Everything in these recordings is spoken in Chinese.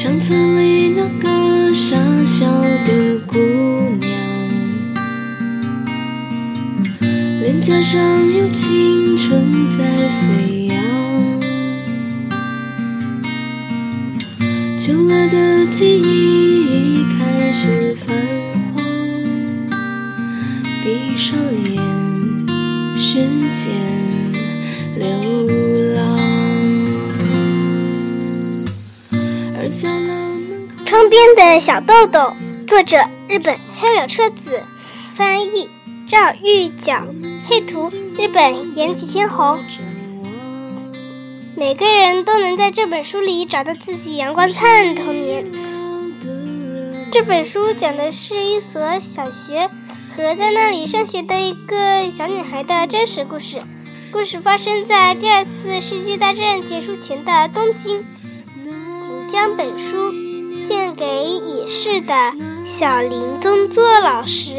相册里那个傻笑的姑娘，脸颊上有青春在飞扬，旧了的记忆已开始泛黄，闭上眼，窗边的小豆豆，作者日本黑柳彻子，翻译赵玉角，配图日本岩崎千红。每个人都能在这本书里找到自己阳光灿烂的童年。这本书讲的是一所小学和在那里上学的一个小女孩的真实故事。故事发生在第二次世界大战结束前的东京。将本书献给已逝的小林宗作老师。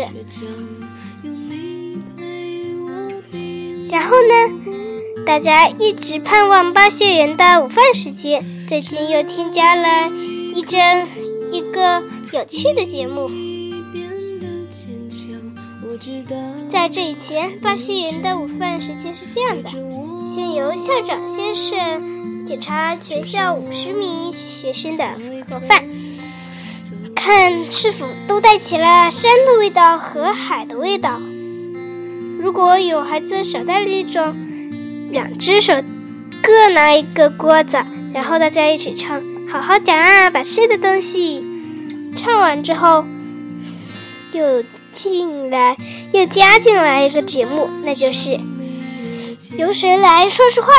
然后呢，大家一直盼望巴学园的午饭时间，最近又添加了一帧一个有趣的节目。在这以前，巴学园的午饭时间是这样的：先由校长先生检查全校五十名学生的盒饭，看是否都带起了山的味道和海的味道。如果有孩子少带了一种，两只手各拿一个锅子，然后大家一起唱“好好讲啊，把吃的东西”。唱完之后，又进来又加进来一个节目，那就是由谁来说实话。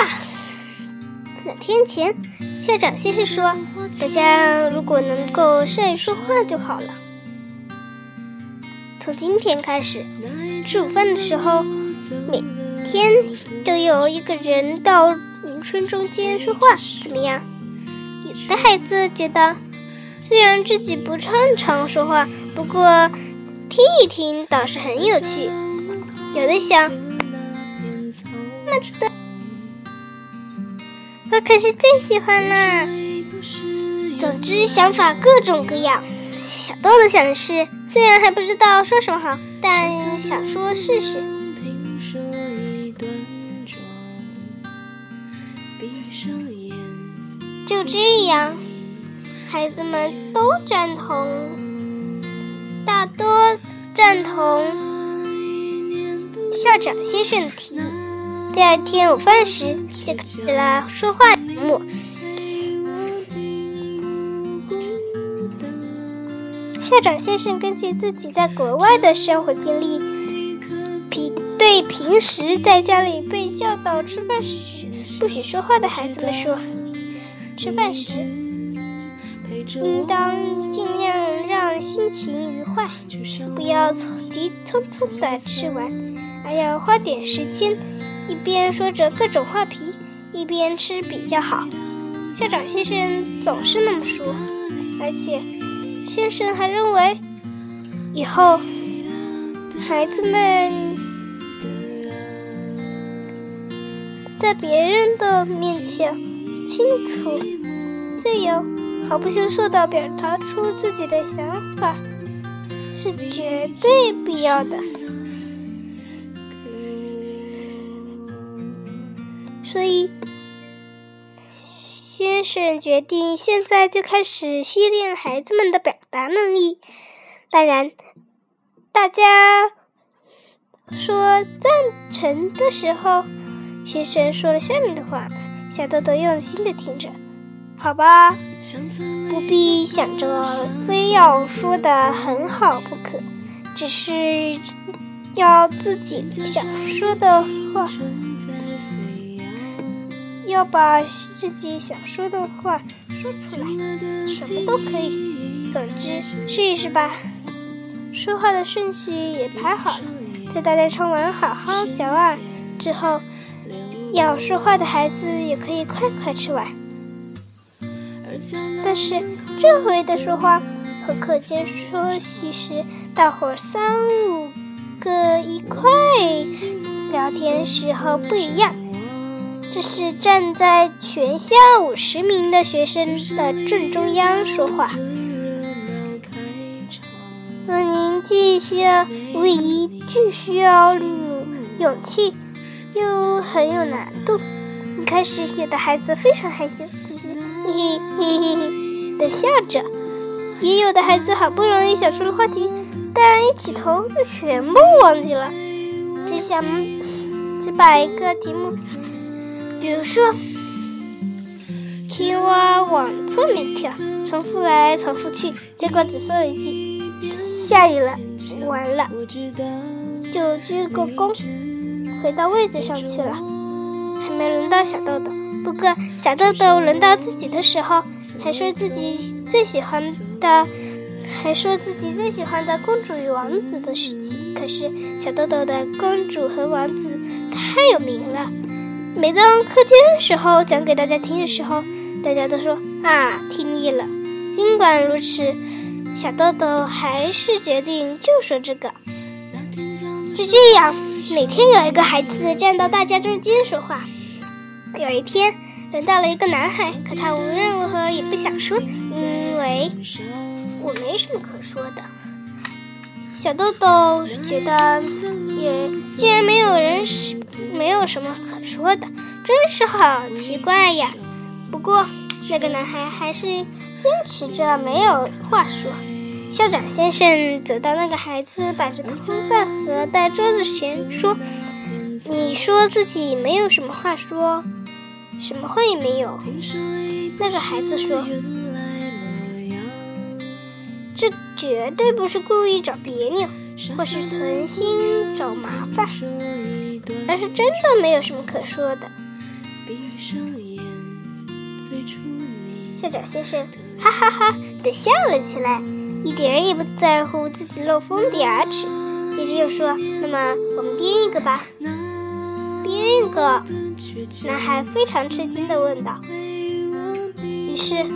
两天前，校长先生说，大家如果能够善于说话就好了。从今天开始，吃午饭的时候，每天都有一个人到名声中间说话，怎么样？有的孩子觉得，虽然自己不擅长说话，不过听一听倒是很有趣。有的想，妈的，我可是最喜欢啦！总之，想法各种各样。小豆豆想的是，虽然还不知道说什么好，但想说试试。就这样，孩子们都赞同，大多赞同校长先生的提议。第二天午饭时，就开始了说话节目。校长先生根据自己在国外的生活经历，平对平时在家里被教导吃饭时不许说话的孩子们说：“吃饭时应当尽量让心情愉快，不要急匆匆的吃完，而要花点时间，一边说着各种话题，一边吃比较好。”校长先生总是那么说，而且。先生还认为，以后孩子们在别人的面前清楚、自由、毫不羞涩地表达出自己的想法是绝对必要的。所以。先生决定现在就开始训练孩子们的表达能力。当然，大家说赞成的时候，先生说了下面的话：“小豆豆用心的听着，好吧，不必想着非要说的很好不可，只是要自己想说的话。”要把自己想说的话说出来，什么都可以。总之，试一试吧。说话的顺序也排好了，在大家唱完“好好嚼啊”之后，要说话的孩子也可以快快吃完。但是这回的说话和课间休息时大伙三五个一块聊天时候不一样。这是站在全校五十名的学生的正中央说话。而您既需要无疑，既需要勇气，又很有难度。一开始，有的孩子非常害羞，只是嘿嘿嘿嘿嘿的笑着；也有的孩子好不容易想出了话题，但一起头就全部忘记了，只想只把一个题目，比如说青蛙往侧面跳，重复来重复去，结果只说了一句。下雨了，完了，就鞠个躬，回到位子上去了。还没轮到小豆豆，不过小豆豆轮到自己的时候，还说自己最喜欢的，还说自己最喜欢的公主与王子的事情。可是小豆豆的公主和王子太有名了，每当课间时候讲给大家听的时候，大家都说啊听腻了。尽管如此。小豆豆还是决定就说这个。就这样，每天有一个孩子站到大家中间说话。有一天，轮到了一个男孩，可他无论如何也不想说，因为我没什么可说的。小豆豆觉得，也既然没有人是没有什么可说的，真是好奇怪呀。不过，那个男孩还是坚持着没有话说。校长先生走到那个孩子摆着的空饭盒在桌子前，说：“你说自己没有什么话说，什么话也没有。”那个孩子说：“这绝对不是故意找别扭，或是存心找麻烦，而是真的没有什么可说的。”校长先生哈哈哈的笑了起来。一点也不在乎自己漏风的牙齿，接着又说：“那么我们编一个吧。”编一个，男孩非常吃惊地问道。于是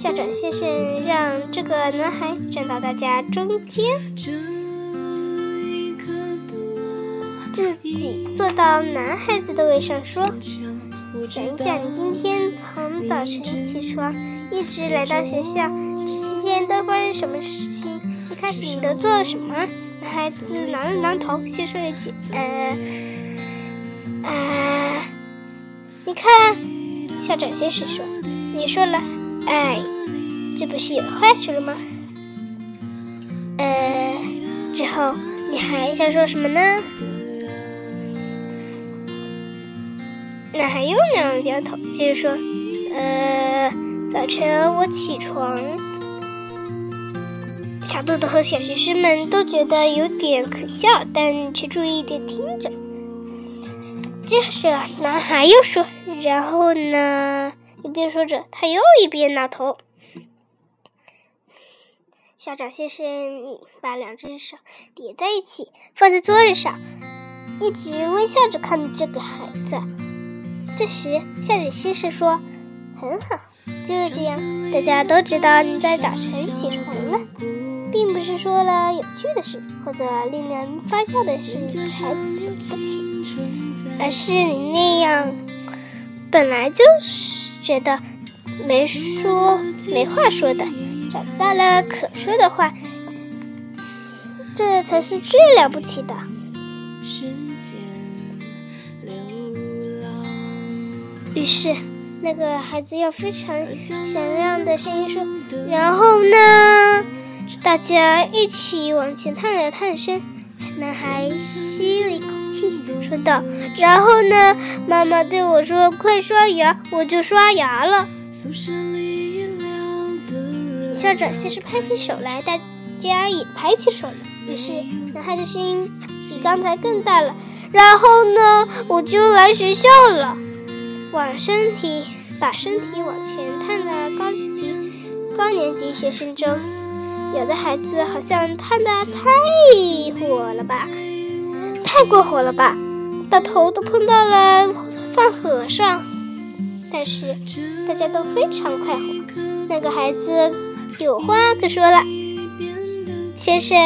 校长先生让这个男孩站到大家中间，自己坐到男孩子的位上，说：“想一想，你今天从早晨起床，一直来到学校。”天都发生什么事情？一开始你都做了什么？男孩子挠了挠头，先说一句：“呃，呃，你看。”校长先生说：“你说了，哎，这不是有坏处了吗？”呃，之后你还想说什么呢？男孩又摇了摇头，接着说：“呃，早晨我起床。”小豆豆和小学生们都觉得有点可笑，但却注意的听着。接着，男孩又说：“然后呢？”一边说着，他又一边挠头。校长先生，你把两只手叠在一起，放在桌子上，一直微笑着看着这个孩子。这时，校长先生说：“很好，就是这样，大家都知道你在早晨起床了。”并不是说了有趣的事或者令人发笑的事才了不起，而是你那样本来就是觉得没说没话说的，长大了可说的话，这才是最了不起的。于是，那个孩子用非常响亮的声音说：“然后呢？”大家一起往前探了探身，男孩吸了一口气，说道：“然后呢？妈妈对我说：‘快刷牙！’我就刷牙了。”校长先是拍起手来，大家也拍起手来。于是，男孩的声音比刚才更大了。然后呢？我就来学校了，往身体把身体往前探的高级高年级学生中。有的孩子好像烫的太火了吧，太过火了吧，把头都碰到了饭盒上。但是大家都非常快活。那个孩子有话可说了，先生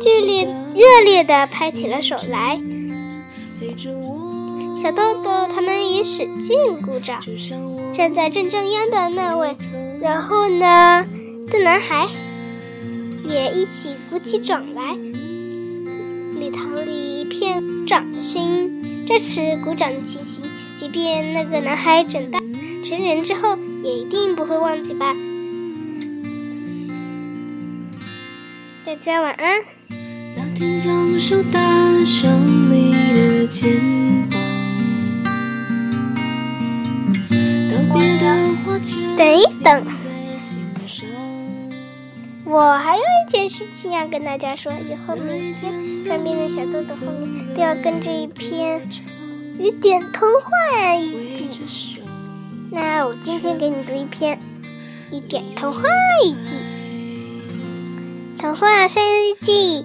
剧烈热烈地拍起了手来。小豆豆他们也使劲鼓掌。站在正中央的那位，然后呢，的男孩也一起鼓起掌来。礼堂里片掌的声音，这时鼓掌的情形。即便那个男孩长大成人之后，也一定不会忘记吧。大家晚安。等一等，我还有一件事情要跟大家说。以后每天上面的小豆豆后面都要跟着一篇雨点童话日记。那我今天给你读一篇雨点童话日记。童话生日记，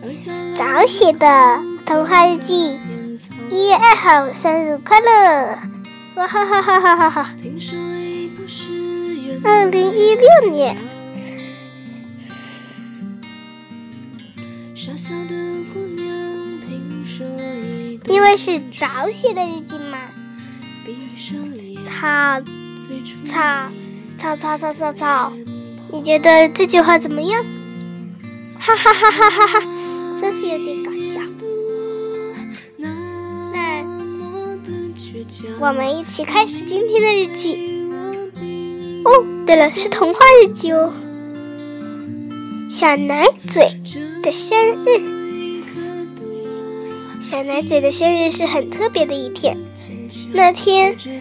早写的童话日记。一月二号生日快乐！哇哈哈哈哈哈哈！二零一六年，因为是早写的日记嘛。草草草草草草草，你觉得这句话怎么样？哈哈哈哈哈哈，真是有点搞笑。那我们一起开始今天的日记。哦，对了，是童话日记哦。小奶嘴的生日，小奶嘴的生日是很特别的一天。那天是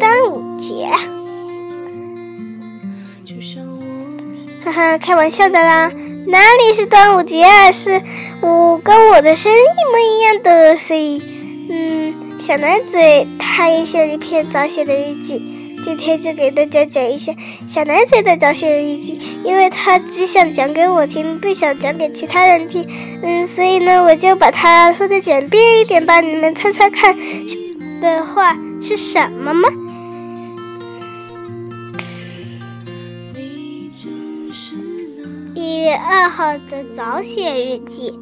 端午节。哈哈，开玩笑的啦，哪里是端午节啊？是我跟我的生日一模一样的，所以，嗯，小奶嘴他也写了一篇早写的日记，今天就给大家讲一下小奶嘴的早写日记，因为他只想讲给我听，不想讲给其他人听，嗯，所以呢，我就把它说的简便一点吧，你们猜猜看的话是什么吗？一月二号的早写日记。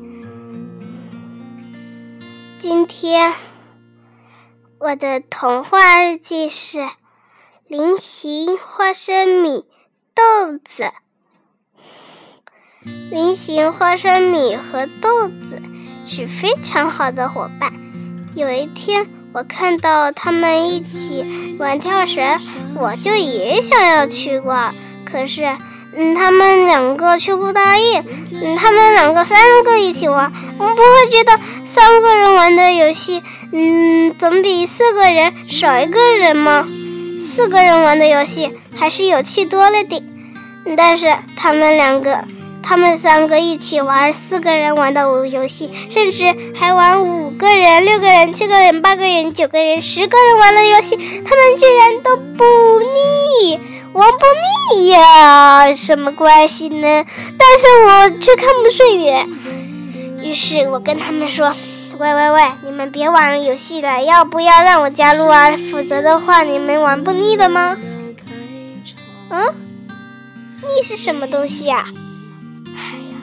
今天我的童话日记是菱形花生米豆子。菱形花生米和豆子是非常好的伙伴。有一天，我看到他们一起玩跳绳，我就也想要去玩，可是。嗯，他们两个却不答应。嗯，他们两个三个一起玩，我不会觉得三个人玩的游戏，嗯，总比四个人少一个人吗？四个人玩的游戏还是有趣多了点。但是他们两个，他们三个一起玩四个人玩的游戏，甚至还玩五个人、六个人、七个人、八个人、九个人、十个人玩的游戏，他们竟然都不腻。玩不腻呀，什么关系呢？但是我却看不顺眼。于是我跟他们说：“喂喂喂，你们别玩游戏了，要不要让我加入啊？否则的话，你们玩不腻的吗？”嗯，腻是什么东西呀？哎呀，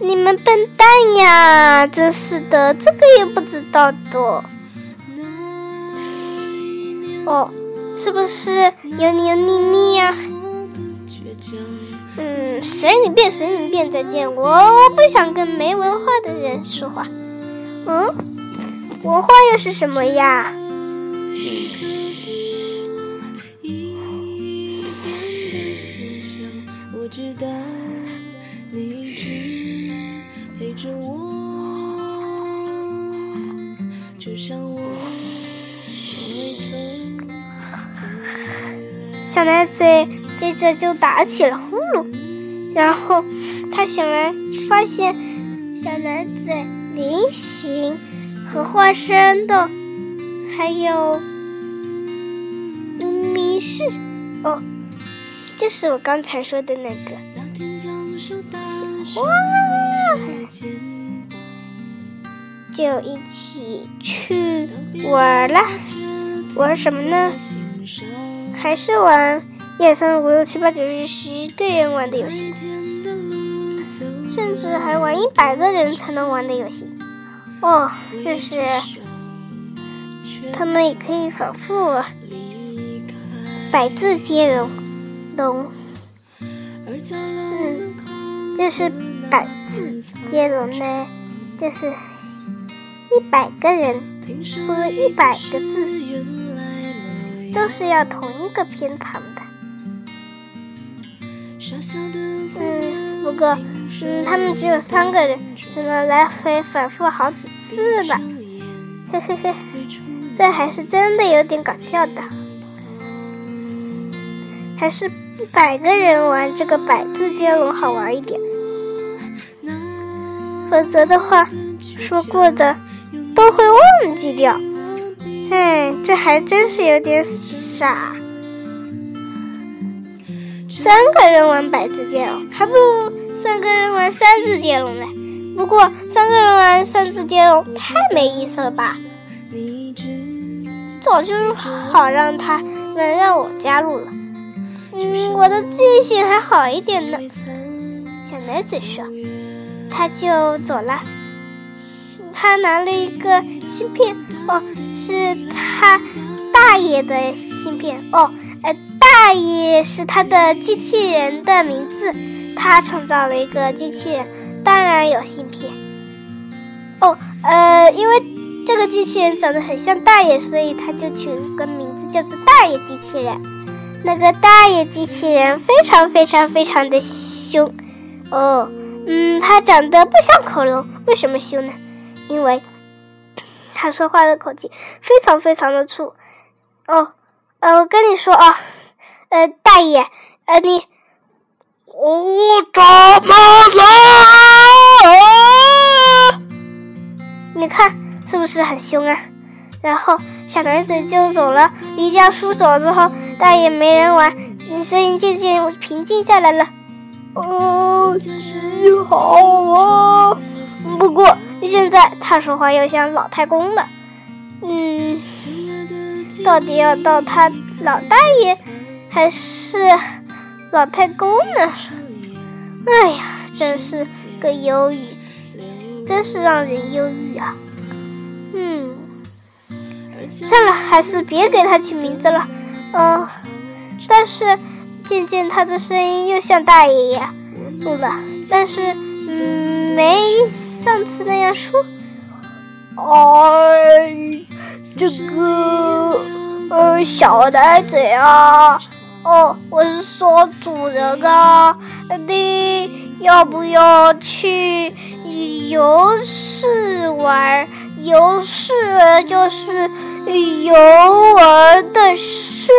你们笨蛋呀！真是的，这个也不知道的。哦。是不是油腻腻腻呀？嗯，随你便，随你便。再见，我我不想跟没文化的人说话。嗯，文化又是什么呀？小奶嘴接着就打起了呼噜，然后他醒来发现小奶嘴菱形和花生的，还有迷失。哦，就是我刚才说的那个。哇，就一起去玩了，玩什么呢？还是玩一二三四五六七八九十十个人玩的游戏，甚至还玩一百个人才能玩的游戏。哦，就是他们也可以反复百字接龙，龙，嗯，就是百字接龙呢，就是一百个人说一百个字，都是要同一个偏旁的。嗯，不过，嗯，他们只有三个人，只能来回反复好几次吧。嘿嘿嘿，这还是真的有点搞笑的。还是百个人玩这个百字接龙好玩一点，否则的话，说过的都会忘记掉。嗯，这还真是有点傻。三个人玩百字接龙，还不如三个人玩三字接龙呢。不过三个人玩三字接龙太没意思了吧？早就好让他们让我加入了。嗯，我的记性还好一点呢。小奶嘴说，他就走了。他拿了一个芯片，哦，是他大爷的芯片，哦。呃，大爷是他的机器人的名字，他创造了一个机器人，当然有芯片。哦，呃，因为这个机器人长得很像大爷，所以他就取了个名字叫做大爷机器人。那个大爷机器人非常非常非常的凶。哦，嗯，他长得不像恐龙，为什么凶呢？因为他说话的口气非常非常的粗。哦。呃，我跟你说啊，呃，大爷，呃，你我怎么了？你看是不是很凶啊？然后小男子就走了。离家出走之后，大爷没人玩，声音渐渐平静下来了。哦，你好啊。不过现在他说话又像老太公了。嗯。到底要到他老大爷还是老太公呢？哎呀，真是个忧郁，真是让人忧郁啊！嗯，算了，还是别给他取名字了。嗯，但是渐渐他的声音又像大爷爷了，但是嗯，没上次那样说。哎。这个呃，小呆嘴啊，哦，我是说主人啊，你要不要去游市玩？游市就是游玩的市，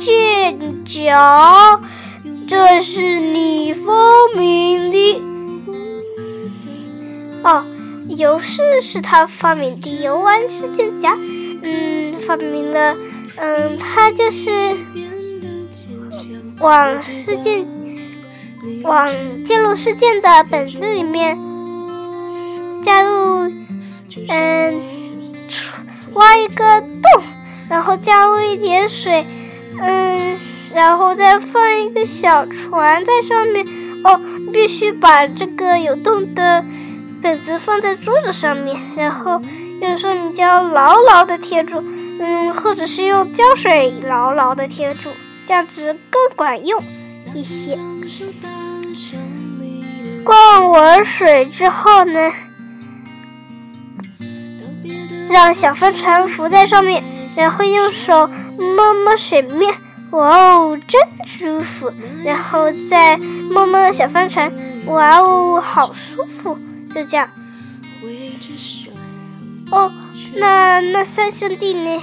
剑桥，这是你发明的哦。游是是他发明的，游玩是剑桥，嗯，发明了，嗯，他就是往世界往剑入世界的本子里面加入，嗯，挖一个洞，然后加入一点水，嗯，然后再放一个小船在上面，哦，必须把这个有洞的。本子放在桌子上面，然后用说明胶牢牢的贴住，嗯，或者是用胶水牢牢的贴住，这样子更管用一些。灌完水之后呢，让小帆船浮在上面，然后用手摸摸水面，哇哦，真舒服！然后再摸摸小帆船，哇哦，好舒服！就这样。哦，那那三兄弟呢？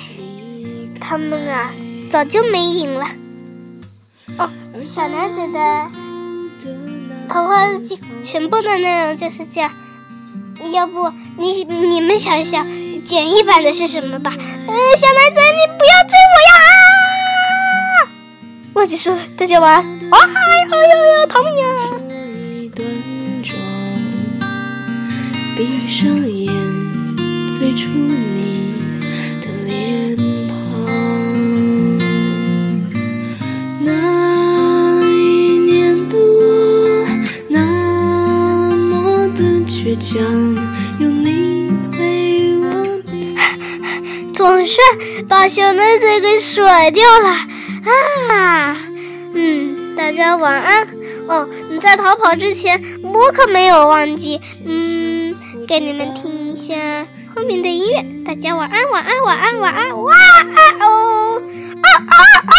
他们啊，早就没影了。哦，小男子的童话日记全部的内容就是这样。要不你你们想一想，简易版的是什么吧？呃，小男子，你不要追我呀！啊！忘记说，大家晚安。哇，好有童呀！闭上眼，小奶嘴给甩掉了啊！嗯，大家晚安哦。你在逃跑之前，我可没有忘记，嗯，给你们听一下后面的音乐。大家晚安，晚安，晚安，晚安，哇啊哦啊啊啊！